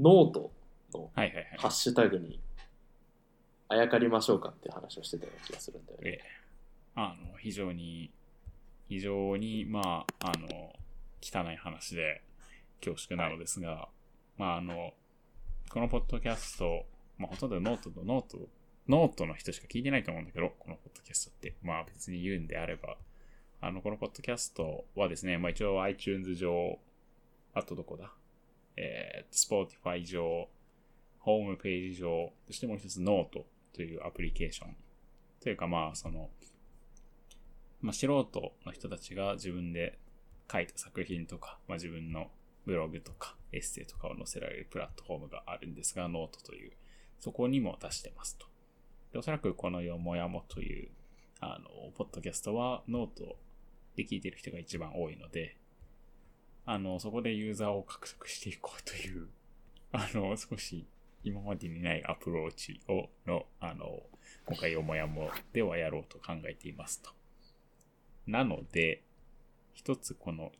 ノートのはいはいはい。ハッシュタグにあやかりましょうかっていう話をしてたような気がするんだよね。ええあの、非常に、非常に、まあ、あの、汚い話で恐縮なのですが、まあ、あの、このポッドキャスト、まあ、ほとんどノートと note、note の人しか聞いてないと思うんだけど、このポッドキャストって。まあ、別に言うんであれば、あの、このポッドキャストはですね、まあ、一応 iTunes 上、あとどこだえー、Spotify 上、ホームページ上、そしてもう一つノートというアプリケーション。というかまあ、その、まあ、素人の人たちが自分で書いた作品とか、まあ、自分のブログとかエッセイとかを載せられるプラットフォームがあるんですが、ノートという、そこにも出してますと。で、おそらくこのよもやもという、あの、ポッドキャストはノートで聞いてる人が一番多いので、あの、そこでユーザーを獲得していこうという、あの、少し今までにないアプローチを、の、あの、今回よもやもではやろうと考えていますと。なので、一つこの、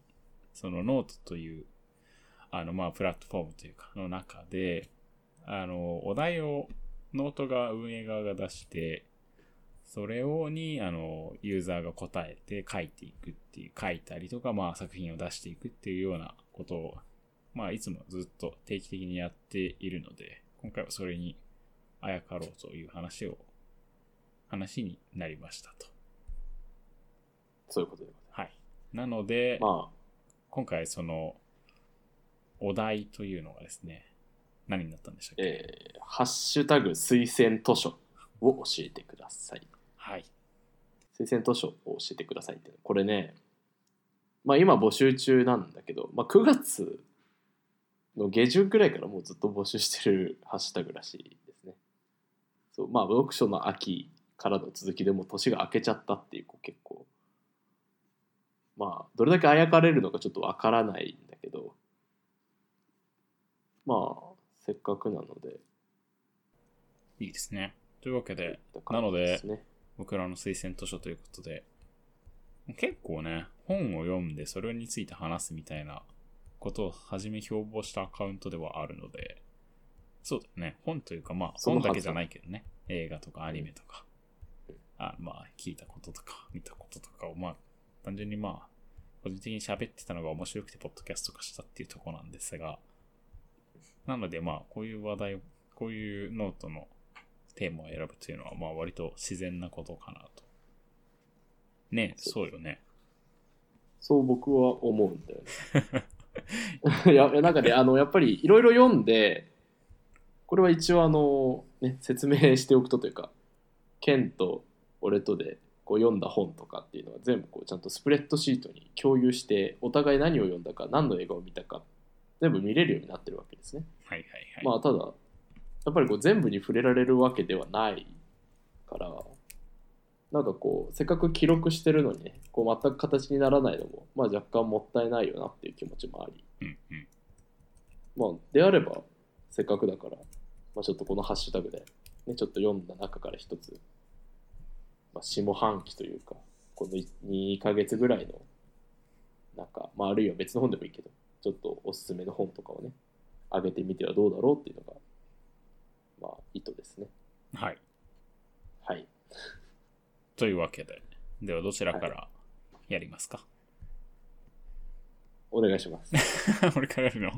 そのノートという、あの、まあ、プラットフォームというか、の中で、あの、お題をノートが運営側が出して、それをに、あの、ユーザーが答えて書いていくっていう、書いたりとか、まあ、作品を出していくっていうようなことを、まあ、いつもずっと定期的にやっているので、今回はそれにあやかろうという話を、話になりましたと。そういうことではい。なので、まあ、今回その、お題というのがですね、何になったんでしたっけ、えーハッシュタグ推薦図書を教えてください。はい。推薦図書を教えてくださいって。これね、まあ今募集中なんだけど、まあ9月の下旬くらいからもうずっと募集してるハッシュタグらしいですね。そう、まあ読書の秋からの続きでもう年が明けちゃったっていう、結構、まあどれだけあやかれるのかちょっとわからないんだけど、まあせっかくなので、いいですね。というわけで、こういった感じですね、僕らの推薦図書ということで、結構ね、本を読んでそれについて話すみたいなことを初め標榜したアカウントではあるので、そうだよね。本というか、まあ、本だけじゃないけどね。映画とかアニメとか、あまあ、聞いたこととか、見たこととかを、まあ、単純にまあ、個人的に喋ってたのが面白くて、ポッドキャスト化したっていうところなんですが、なのでまあ、こういう話題を、こういうノートのテーマを選ぶというのは、まあ、割と自然なことかなと。ねそうよね。そう僕は思うんだよね。い やいやなんかねあのやっぱりいろいろ読んでこれは一応あの、ね、説明しておくとというかケンと俺とでこう読んだ本とかっていうのは全部こうちゃんとスプレッドシートに共有してお互い何を読んだか何の映画を見たか全部見れるようになってるわけですね。はいはいはい。まあただやっぱりこう全部に触れられるわけではないからなんかこうせっかく記録してるのにねこう全く形にならないのも、まあ、若干もったいないよなっていう気持ちもありうんうん。まあであればせっかくだから、まあ、ちょっとこのハッシュタグで、ね、ちょっと読んだ中から一つ、まあ、下半期というかこの2ヶ月ぐらいのなんか、まあ、あるいは別の本でもいいけどちょっとおすすめの本とかをね上げてみてはどうだろうっていうのがまあ意図ですね。はい。はい。というわけで、ではどちらからやりますか、お願いします。俺からやるの？い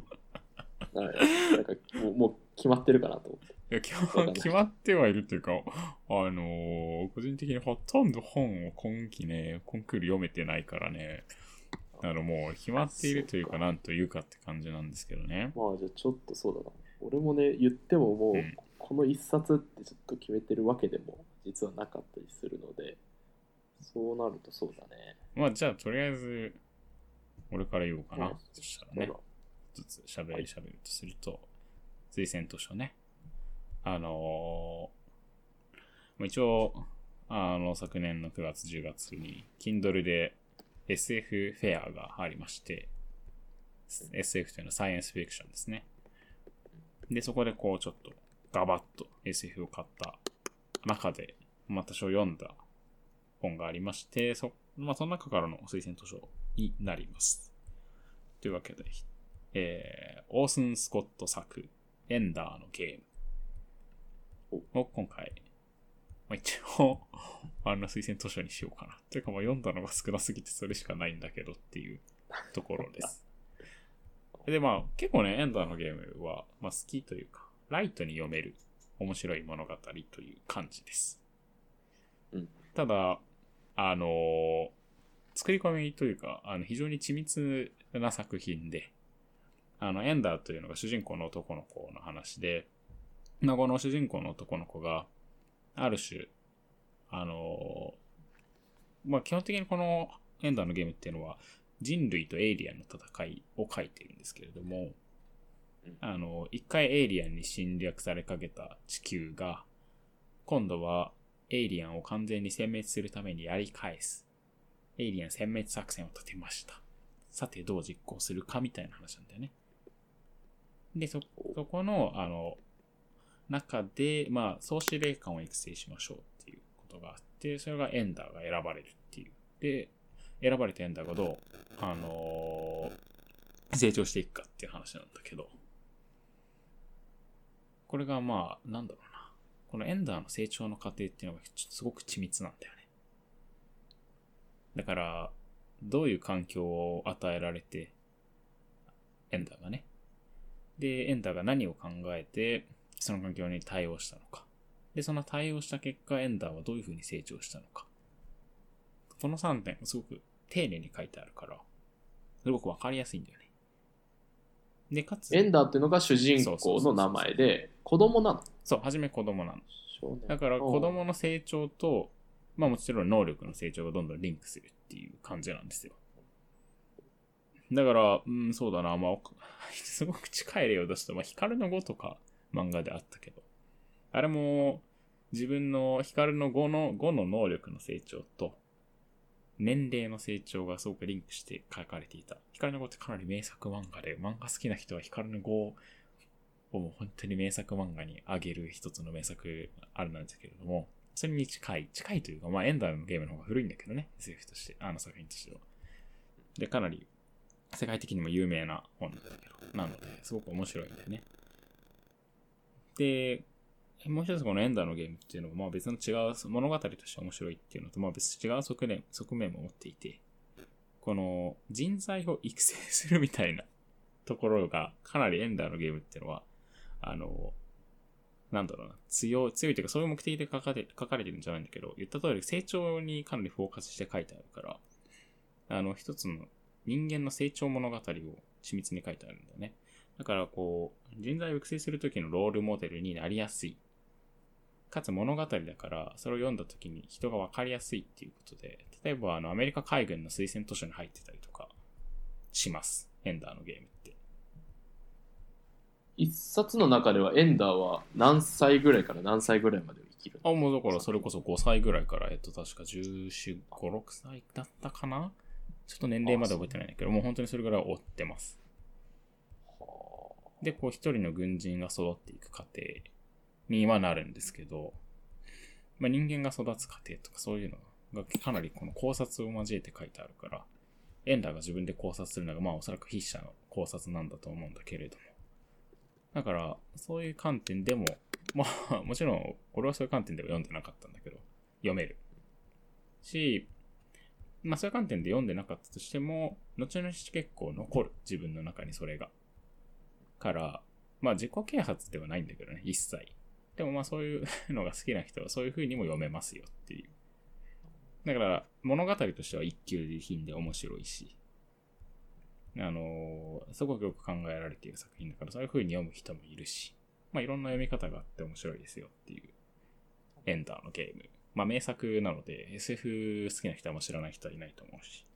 はい。なんかもうもう決まってるかなと思って。や決ま 決まってはいるというか、あのー個人的にほとんど本を今期ね、コンクール読めてないからね、あのもう決まっているというか、そうなんというかって感じなんですけどね。まあじゃあちょっとそうだな。俺もね言ってももう、うんこの一冊ってちょっと決めてるわけでも実はなかったりするのでそうなるとそうだねまあじゃあとりあえず、俺から言おうかな。うんそしたらねほら、ずつ喋り喋るとすると、推薦図書ね。あのーまあ一応、あの、昨年の9月、10月に、Kindle で SF フェアがありまして、SF というのはサイエンスフィクションですね。で、そこでこう、ちょっと、ガバッと SF を買った中で、まあ、多少読んだ本がありまして、そ、まあ、その中からの推薦図書になります。というわけで、えー、オースン・スコット作、エンダーのゲームを今回、まあ、一応、あの推薦図書にしようかな。というか、まあ読んだのが少なすぎてそれしかないんだけどっていうところです。で、まあ結構ね、エンダーのゲームは、まあ好きというか、ライトに読める面白い物語という感じです。うんただ、あのー作り込みというか、あの非常に緻密な作品で、あの、エンダーというのが主人公の男の子の話で、まあ、この主人公の男の子が、ある種、あのーまあ、基本的にこのエンダーのゲームっていうのは、人類とエイリアンの戦いを書いてるんですけれどもうん、あの、一回エイリアンに侵略されかけた地球が、今度はエイリアンを完全に殲滅するためにやり返す。エイリアン殲滅作戦を立てました。さてどう実行するかみたいな話なんだよね。で、そ、そこの、あの、中で、まあ、総司令官を育成しましょうっていうことがあって、それがエンダーが選ばれるっていう。で、選ばれたエンダーがどう、あのー成長していくかっていう話なんだけど、これがまあ、なんだろうな。このエンダーの成長の過程っていうのがすごく緻密なんだよね。だから、どういう環境を与えられて、エンダーがね。で、エンダーが何を考えて、その環境に対応したのか。で、その対応した結果、エンダーはどういう風に成長したのか。この3点すごく丁寧に書いてあるから、すごくわかりやすいんだよね。で、かつ、エンダーっていうのが主人公の名前で、子供なの？そう、はじめ子供なの。だから子供の成長と、まあもちろん能力の成長がどんどんリンクするっていう感じなんですよ。だから、うん、そうだな、まあ、すごく近い例を出すと、まあ、光の5とか漫画であったけど、あれも自分の光の5の、5の能力の成長と、年齢の成長がすごくリンクして書かれていた。光の5ってかなり名作漫画で、漫画好きな人は光の5をもう本当に名作漫画に挙げる一つの名作あるなんですけれども、それに近い、近いというか、まあエンダーのゲームの方が古いんだけどね、SF として、あの作品としては。で、かなり世界的にも有名な本なんだけど、なので、すごく面白いんだよね。で、もう一つこのエンダーのゲームっていうのは、まあ別の違う物語として面白いっていうのと、まあ別違う側面側面も持っていて、この人材を育成するみたいなところが、かなりエンダーのゲームっていうのは、あの、なんだろうな、強い、強いというかそういう目的で書かれ書かれてるんじゃないんだけど、言った通り成長にかなりフォーカスして書いてあるから、あの、一つの人間の成長物語を緻密に書いてあるんだよね。だからこう、人材を育成するときのロールモデルになりやすい。かつ物語だから、それを読んだときに人がわかりやすいっていうことで、例えばあの、アメリカ海軍の推薦図書に入ってたりとかします。エンダーのゲームって。一冊の中ではエンダーは何歳ぐらいから何歳ぐらいまで生きるあ、もうだからそれこそ5歳ぐらいから、えっと、確か14、5、6歳だったかな？ちょっと年齢まで覚えてないんだけど、もう本当にそれぐらい追ってます。で、こう一人の軍人が育っていく過程にはなるんですけど、まあ、人間が育つ過程とかそういうのがかなりこの考察を交えて書いてあるから、エンダーが自分で考察するのがまあおそらく筆者の考察なんだと思うんだけれども。だから、そういう観点でも、まあ、もちろん、俺はそういう観点では読んでなかったんだけど、読める。し、まあそういう観点で読んでなかったとしても、後々結構残る。自分の中にそれが。から、まあ自己啓発ではないんだけどね、一切。でもまあそういうのが好きな人はそういう風にも読めますよっていう。だから、物語としては一級品で面白いし、あのーすごくよく考えられている作品だから、そういう風に読む人もいるし、まあいろんな読み方があって面白いですよっていう、エンダーのゲーム。まあ名作なので、SF 好きな人はもう知らない人はいないと思うし。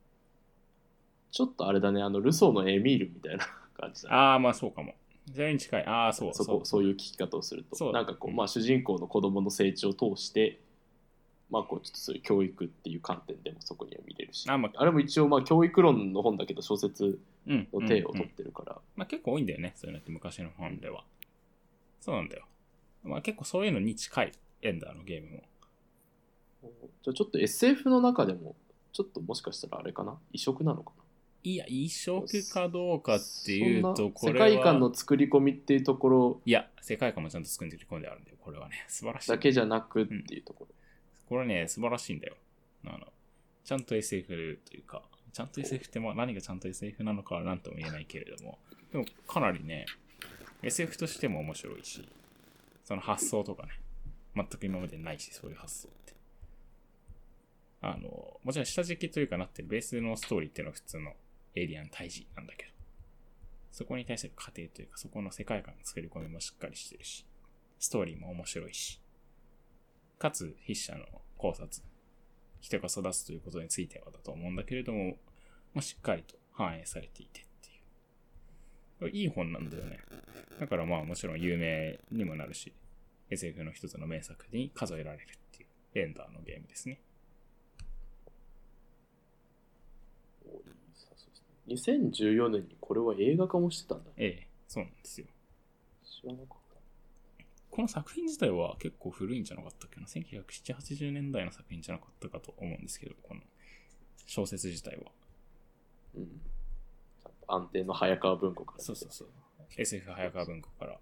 ちょっとあれだね、あの、ルソーのエミールみたいな感じだね。ああ、まあそうかも。それに近い。ああ、そうそこそういう聞き方をするとなんかこう、まあ、主人公の子供の成長を通して、まあ、こうちょっとそういう教育っていう観点でもそこには見れるしあまああれも一応まあ教育論の本だけど小説うん。の体を取うんうんってるから、まあ結構多いんだよね。そういうのって昔の本では。そうなんだよ。まあ結構そういうのに近い。エンダーのゲームも。じゃあちょっと SF の中でもちょっともしかしたらあれかな？異色なのか？ないや、異色かどうかっていうと、これは。世界観の作り込みっていうところいや、世界観もちゃんと作り込んであるんだよ。これはね、素晴らしい。だけじゃなくっていうところ。これね、素晴らしいんだよ。あの、ちゃんと SF というか、ちゃんと SF ってまあ何がちゃんと SF なのかは何とも言えないけれども、でもかなりね、SF としても面白いし、その発想とかね、全く今までないし、そういう発想って。あの、もちろん下敷きというかなってるベースのストーリーっていうのは普通のエイリアン退治なんだけど、そこに対する過程というか、そこの世界観の作り込みもしっかりしてるし、ストーリーも面白いし、かつ筆者の考察、人が育つということについてはだと思うんだけれども、まあ、しっかりと反映されていてっていう。いい本なんだよね。だからまあもちろん有名にもなるし、SF の一つの名作に数えられるっていうエンダーのゲームですね。2014年にこれは映画化もしてたんだ。ええ、そうなんですよ。知らなかっこの作品自体は結構古いんじゃなかったっけな ?1970、80年代の作品じゃなかったかと思うんですけど、この小説自体は。た。うん。安定の早川文庫から。そうそうそう。SF 早川文庫から。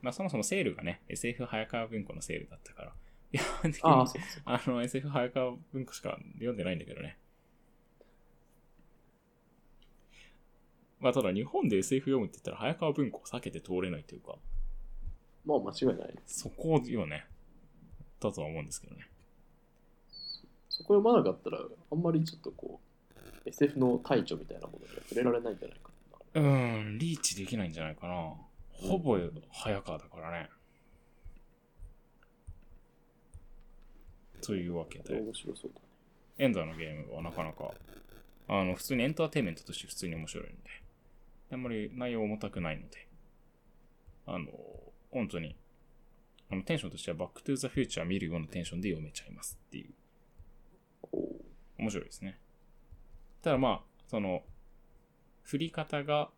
まあそもそもセールがね、SF 早川文庫のセールだったから。いや、基本。あの SF 早川文庫しか読んでないんだけどね。まあただ日本で SF 読むって言ったら早川文庫を避けて通れないというか、まあ間違いない。そこよね。だとは思うんですけどね。そこ読まなかったら、あんまりちょっとこう、SF の大著みたいなものには触れられないんじゃないかな。うーん、リーチできないんじゃないかな。ほぼ早川だからね。というわけで。面白そうだね。エンダーのゲームはなかなか、あの、普通にエンターテインメントとして普通に面白いので、あんまり内容重たくないので、あの、本当に、あの、テンションとしてはバックトゥーザフューチャー見るようなテンションで読めちゃいますっていう、面白いですね。ただまあ、その、振り方が、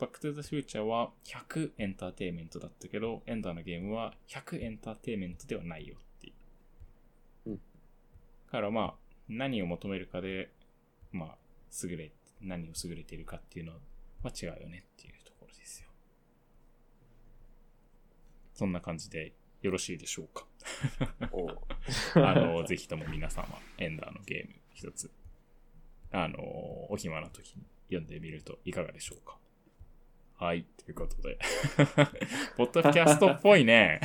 バックトゥーザフューチャーは100エンターテインメントだったけど、エンダーのゲームは100エンターテインメントではないよっていう。うんだからまあ、何を求めるかで、まあ、優れ、何を優れているかっていうのは違うよねっていうところですよ。そんな感じでよろしいでしょうか？あの、ぜひとも皆様、エンダーのゲーム一つ、あの、お暇な時に読んでみるといかがでしょうか？はい、ということで。ポッドキャストっぽいね。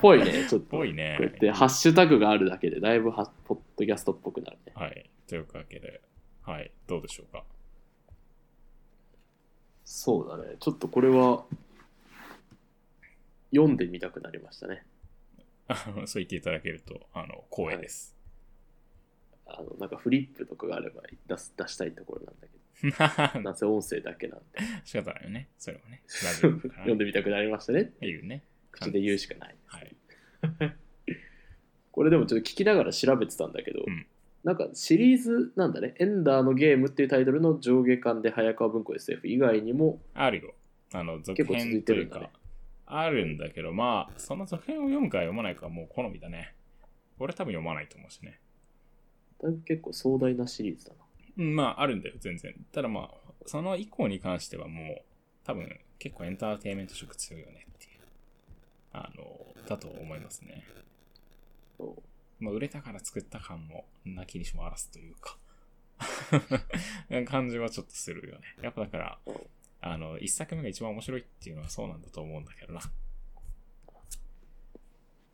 ぽいね、ちょっと。ぽいねこうやってハッシュタグがあるだけで、だいぶはポッドキャストっぽくなるね。はい、というわけで、はい、どうでしょうか？そうだね。ちょっとこれは、読んでみたくなりましたね。あ のそう言っていただけると、あの、光栄です。あの、なんかフリップとかがあれば出す出したいところなんだけど、なんせ音声だけなんで、仕方ないよね。それもね。ラジオだから読んでみたくなりましたねっていういうね。口で言うしかない。はい。これでもちょっと聞きながら調べてたんだけど、うんなんかシリーズなんだね、エンダーのゲームっていうタイトルの上下巻で早川文庫 SF 以外にも、あるよ。あの、続編というか、あるんだけど、まあ、その続編を読むか読まないかはもう好みだね。俺多分読まないと思うしね。だいぶ結構壮大なシリーズだな。うん、まあ、あるんだよ、全然。ただまあ、その以降に関してはもう、多分結構エンターテインメント色強いよねっていう、あの、だと思いますね。そうまあ、売れたから作った感も、なきにしもあらずというか、感じはちょっとするよね。やっぱだからうん、あの、一作目が一番面白いっていうのはそうなんだと思うんだけどな。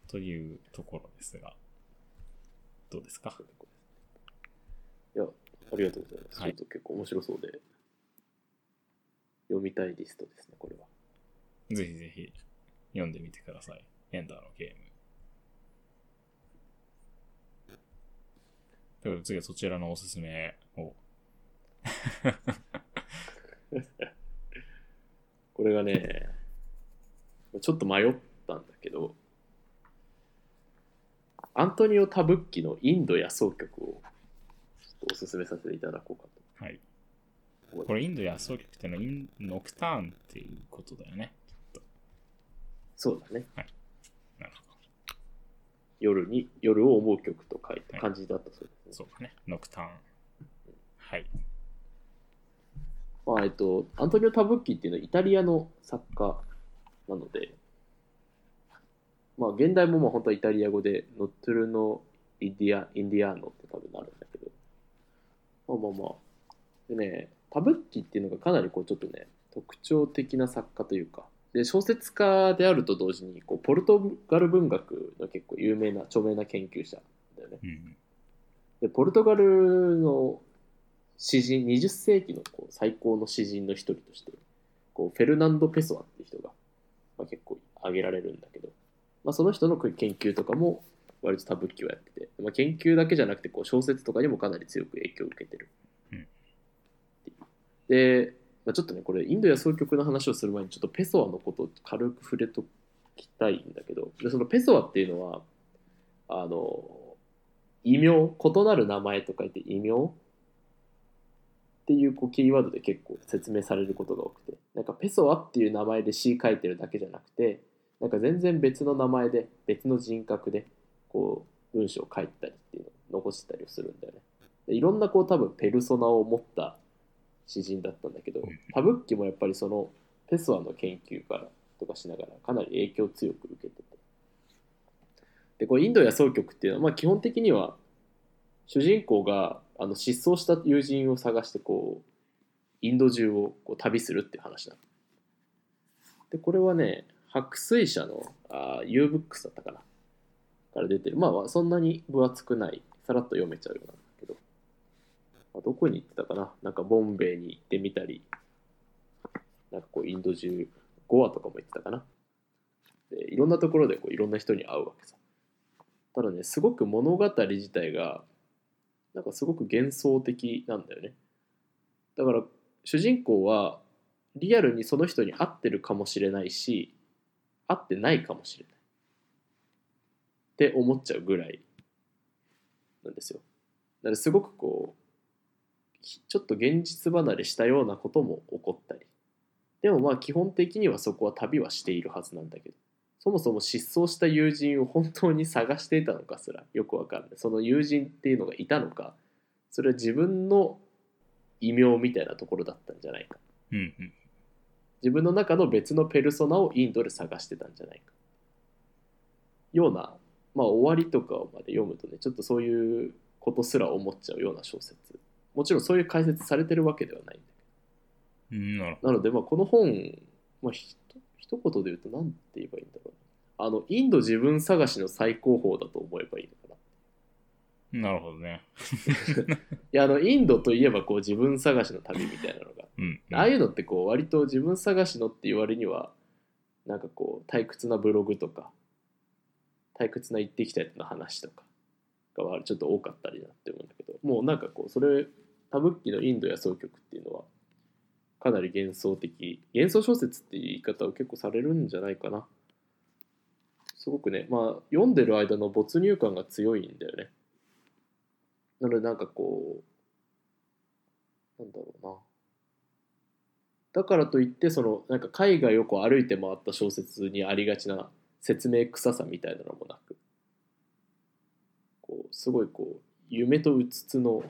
というところですが、どうですか？いや、ありがとうございます。はいちょっと結構面白そうで、読みたいリストですね、これは。ぜひぜひ読んでみてください。エンダーのゲーム。ということで次はそちらのおすすめを。これがね、ちょっと迷ったんだけど、アントニオ・タブッキのインド野草曲をおすすめさせていただこうかとはい。これインド野草曲っていうのはインノクターンっていうことだよね。そうだね。なるほ夜に、夜を思う曲と書いたはい感じだったそうど。ですね。そうだね。ノクターン。はい。まあえっと、アントニオ・タブッキっていうのはイタリアの作家なので、まあ、現代もまあ本当はイタリア語で、ノットゥルノ・イディアインディアーノって多分なるんだけど、まあまあまあ、でね、タブッキっていうのがかなりこうちょっとね、特徴的な作家というか、で小説家であると同時にこうポルトガル文学の結構有名な著名な研究者だよね。うん。でポルトガルの詩人20世紀のこう最高の詩人の一人としてこうフェルナンド・ペソアっていう人が、まあ、結構挙げられるんだけど、まあ、その人の研究とかも割とタブッキをやってて、まあ、研究だけじゃなくてこう小説とかにもかなり強く影響を受けてる。うんで、まあ、ちょっとねこれインド野草曲の話をする前にちょっとペソアのことを軽く触れときたいんだけどでそのペソアっていうのはあの異名異なる名前と書いて異名っていうこうキーワードで結構説明されることが多くてなんかペソアっていう名前で詩書いてるだけじゃなくてなんか全然別の名前で別の人格でこう文章を書いたりっていうのを残してたりするんだよね。いろんなこう多分ペルソナを持った詩人だったんだけどうん。タブッキもやっぱりそのペソアの研究からとかしながらかなり影響を強く受けてて。でこうインドや草曲っていうのは、まあ、基本的には主人公があの失踪した友人を探してこうインド中をこう旅するっていう話なの。でこれはね白水社のあ U ブックスだったかな。から出てる。まあまあそんなに分厚くない。さらっと読めちゃうようなあ、どこに行ってたかな？なんかボンベイに行ってみたりなんかこうインド中ゴアとかも行ってたかな？でいろんなところでこういろんな人に会うわけさ。ただねすごく物語自体がなんかすごく幻想的なんだよね。だから主人公はリアルにその人に会ってるかもしれないし会ってないかもしれない。って思っちゃうぐらいなんですよ。だからすごくこうちょっと現実離れしたようなことも起こったり。でもまあ基本的にはそこは旅はしているはずなんだけど。そもそも失踪した友人を本当に探していたのかすらよくわかんない。その友人っていうのがいたのかそれは自分の異名みたいなところだったんじゃないか。うんうん。自分の中の別のペルソナをインドで探してたんじゃないか。ようなまあ終わりとかまで読むとねちょっとそういうことすら思っちゃうような小説もちろんそういう解説されてるわけではないんだけどうん、なので、まあ、この本、まあ、ひと一言で言うと何て言えばいいんだろうな。あの、インド自分探しの最高峰だと思えばいいのかな。ど。なるほどね。いや、あの、インドといえばこう自分探しの旅みたいなのが。うん。ああいうのってこう割と自分探しのっていう割には、なんかこう退屈なブログとか、退屈な行ってきたやつの話とかがちょっと多かったりなって思うんだけど、もうなんかこう、それ、タブッキのインドや草曲っていうのは、かなり幻想的、幻想小説っていう言い方を結構されるんじゃないかな。すごくね、まあ、読んでる間の没入感が強いんだよね。なのでなんかこう、なんだろうな。だからといってそのなんか海外をこう歩いて回った小説にありがちな説明臭さみたいなのもなくこうすごいこう夢とうつつの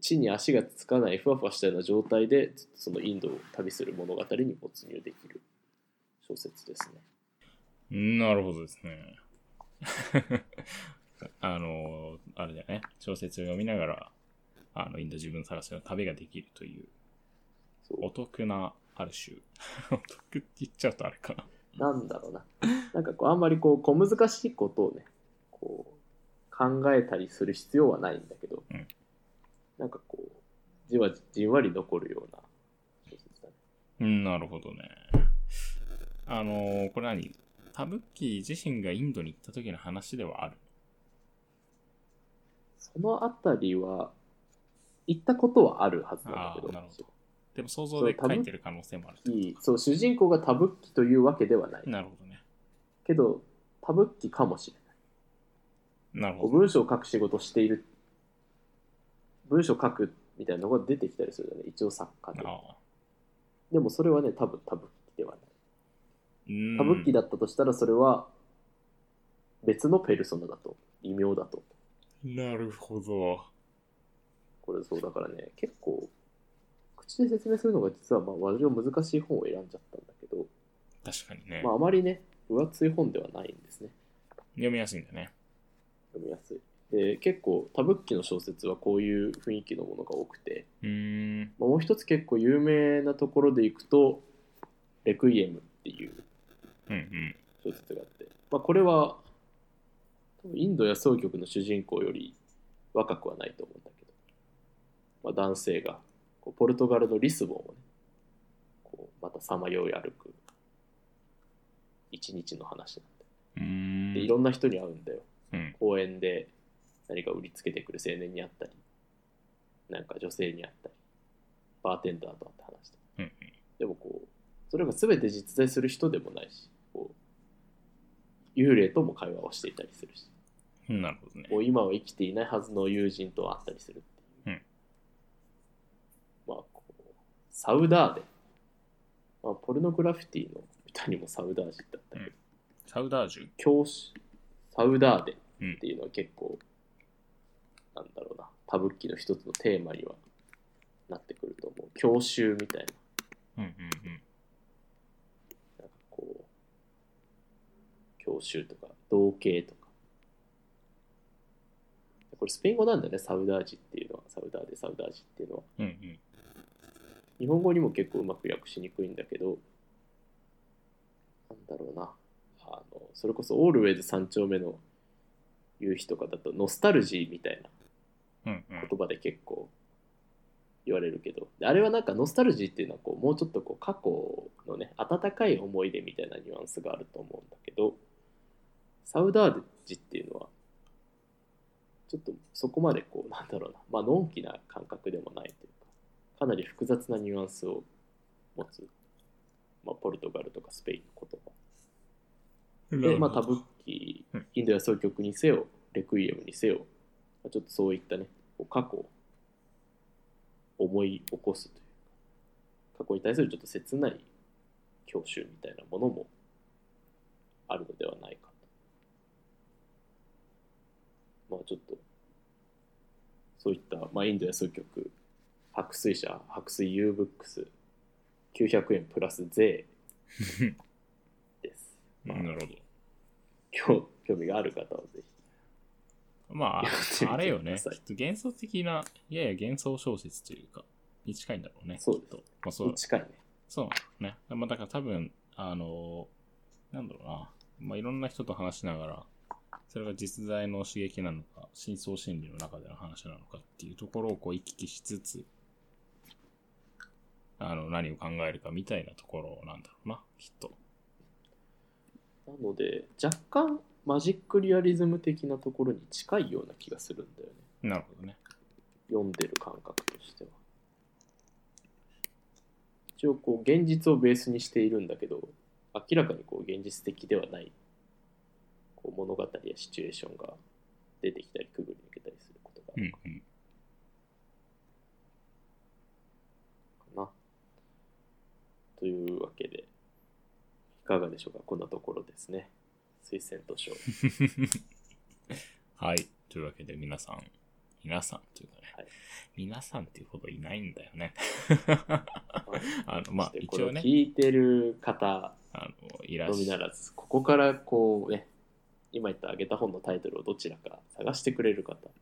地に足がつかないふわふわしたような状態でそのインドを旅する物語に没入できる小説ですね。うんなるほどですね。あの、あれだよね。小説を読みながら、あの、インド自分探しの旅ができるというお得な、ある種。お得って言っちゃうとあれかな。なんだろうな。なんかこうあんまりこう小難しいことをねこう考えたりする必要はないんだけど、うんなんかこうじわじんわり残るような小説だね。うん、なるほどね。あの、これ何？タブッキー自身がインドに行った時の話ではある。そのあたりは行ったことはあるはずなんだけどなるほでも想像で書いてる可能性もあるそう主人公がタブッキというわけではないなるほどね。けどタブッキかもしれなるほど。文章を書く仕事をしている文章を書くみたいなのが出てきたりするよね一応作家で。でもそれはね多分タブッキではないうんタブッキだったとしたらそれは別のペルソナだと異名だとなるほど。これそうだからね結構口口で説明するのが実はまあ割と難しい本を選んじゃったんだけど、確かにね。まあ、あまりね分厚い本ではないんですね読みやすいんだね。読みやすいで結構タブッキの小説はこういう雰囲気のものが多くて、うーん。まあ、もう一つ結構有名なところでいくと「レクイエム」っていううんうん。小説があって、まあ、これはインド野草局の主人公より若くはないと思うんだけど、まあ、男性がこうポルトガルのリスボンをねこうまたさまよい歩く一日の話なん。ででいろんな人に会うんだようん。公園で何か売りつけてくる青年に会ったりなんか女性に会ったりバーテンダーと会って話したりうん。でもこうそれが全て実在する人でもないしこう幽霊とも会話をしていたりするし。うん。なるほどね。もう今は生きていないはずの友人と会ったりするっていう、うん。まあこうサウダーデ、まあ、ポルノグラフィティの歌にもサウダージだったけど、サウダージ？ュ教師サウダーデうん。っていうのは結構、なんだろうな。タブッキの一つのテーマにはなってくると思う。教習みたいな。うんうんうん。なんかこう教習とか同型とか。これスペイン語なんだよね。サウダージっていうのは。サウダーデサウダージっていうのは。うんうん。日本語にも結構うまく訳しにくいんだけどなんだろうなあのそれこそオールウェイズ三丁目の夕日とかだとノスタルジーみたいな。言葉で結構言われるけどであれはなんかノスタルジーっていうのはこうもうちょっとこう過去のね温かい思い出みたいなニュアンスがあると思うんだけどサウダージっていうのはちょっとそこまでこうなんだろうなまあのんきな感覚でもないというかかなり複雑なニュアンスを持つ、まあ、ポルトガルとかスペインの言葉で、まあ、タブッキうんインド野草曲にせよ、レクイエムにせよ、まあちょっとそういったね、過去を思い起こすというか、過去に対するちょっと切ない教習みたいなものもあるのではないかと。まあちょっと、そういった、まあ、インド野草曲、白水社、白水 U ブックス、900円プラス税。まあなるほど。興興味がある方はぜひ。まあ、あれよね。幻想的な、やや幻想小説というか、に近いんだろうね。そうと。まあ、そう、近いね。そうね。まあ、だから多分、あの、なんだろうな。まあ、いろんな人と話しながら、それが実在の刺激なのか、深層心理の中での話なのかっていうところをこう行き来しつつ、あの、何を考えるかみたいなところなんだろうな、きっと。なので、若干マジックリアリズム的なところに近いような気がするんだよね。なるほどね。読んでる感覚としては。一応こう現実をベースにしているんだけど、明らかにこう現実的ではないこう物語やシチュエーションが出てきたりくぐり抜けたりすることがあるうんうん。かな。というわけで、いかがでしょうか？こんなところですね。推薦図書。はい。というわけで皆さん、皆さんというかね、はい皆さんっていうほどいないんだよね。あの、まあ一応ね、聞いてる方あの、いらっのみしゃならず、ここからこうね、今言ったあげた本のタイトルをどちらか探してくれる方、ま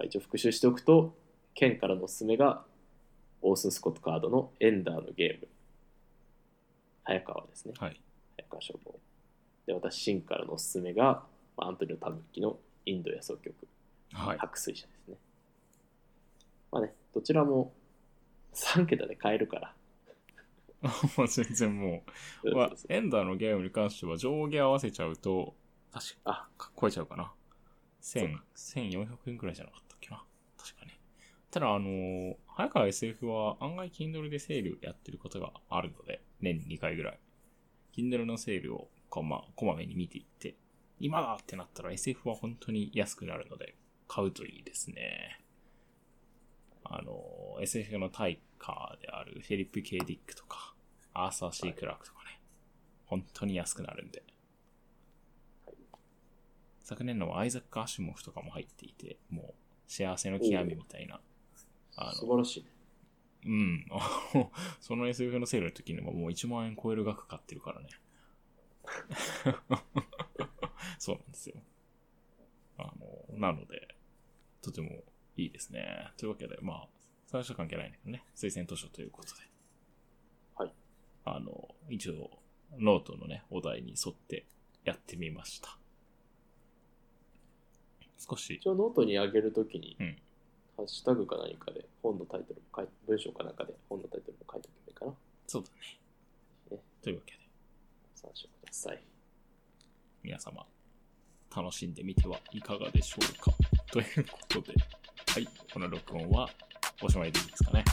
あ、一応復習しておくと、ケンからのおすすめが、オースン・スコットカードのエンダーのゲーム、早川ですね。はい。早川消防。で、私、シンからのおすすめが、まあアントニオ・タブッキのインド野草曲、はい。白水社ですね。まあね、どちらも3桁で買えるから。全然もう、エンダーのゲームに関しては上下合わせちゃうと、確か、あ、超えちゃうかな。そう1000、1400円くらいじゃなかったっけな。確かに。ただ、あのー早川 SF は案外 Kindle でセールやってることがあるので、年2回ぐらい。Kindle のセールをこ、ま、こまめに見ていって、今だってなったら SF は本当に安くなるので、買うといいですね。あの SF の大家であるフェリップ・ケイ・ディックとか、アーサー・シー・クラークとかね、本当に安くなるんで。昨年のアイザック・アシュモフとかも入っていて、もう幸せの極みみたいな、あの、素晴らしいね。うん。その SF のセールの時にももう1万円超える額買ってるからね。そうなんですよ。あの、なので、とてもいいですね。というわけで、まあ、最初は関係ないんだけどね、推薦図書ということで。はい。あの、一応、ノートのね、お題に沿ってやってみました。少し、一応ノートに上げるときに、うんハッシュタグか何かで本のタイトルも書い文章かなんかで本のタイトルも書いておけばいいかな。そうだねね。というわけで、参照ください。皆様、楽しんでみてはいかがでしょうか？ということで、はい、この録音はおしまいでいいですかね？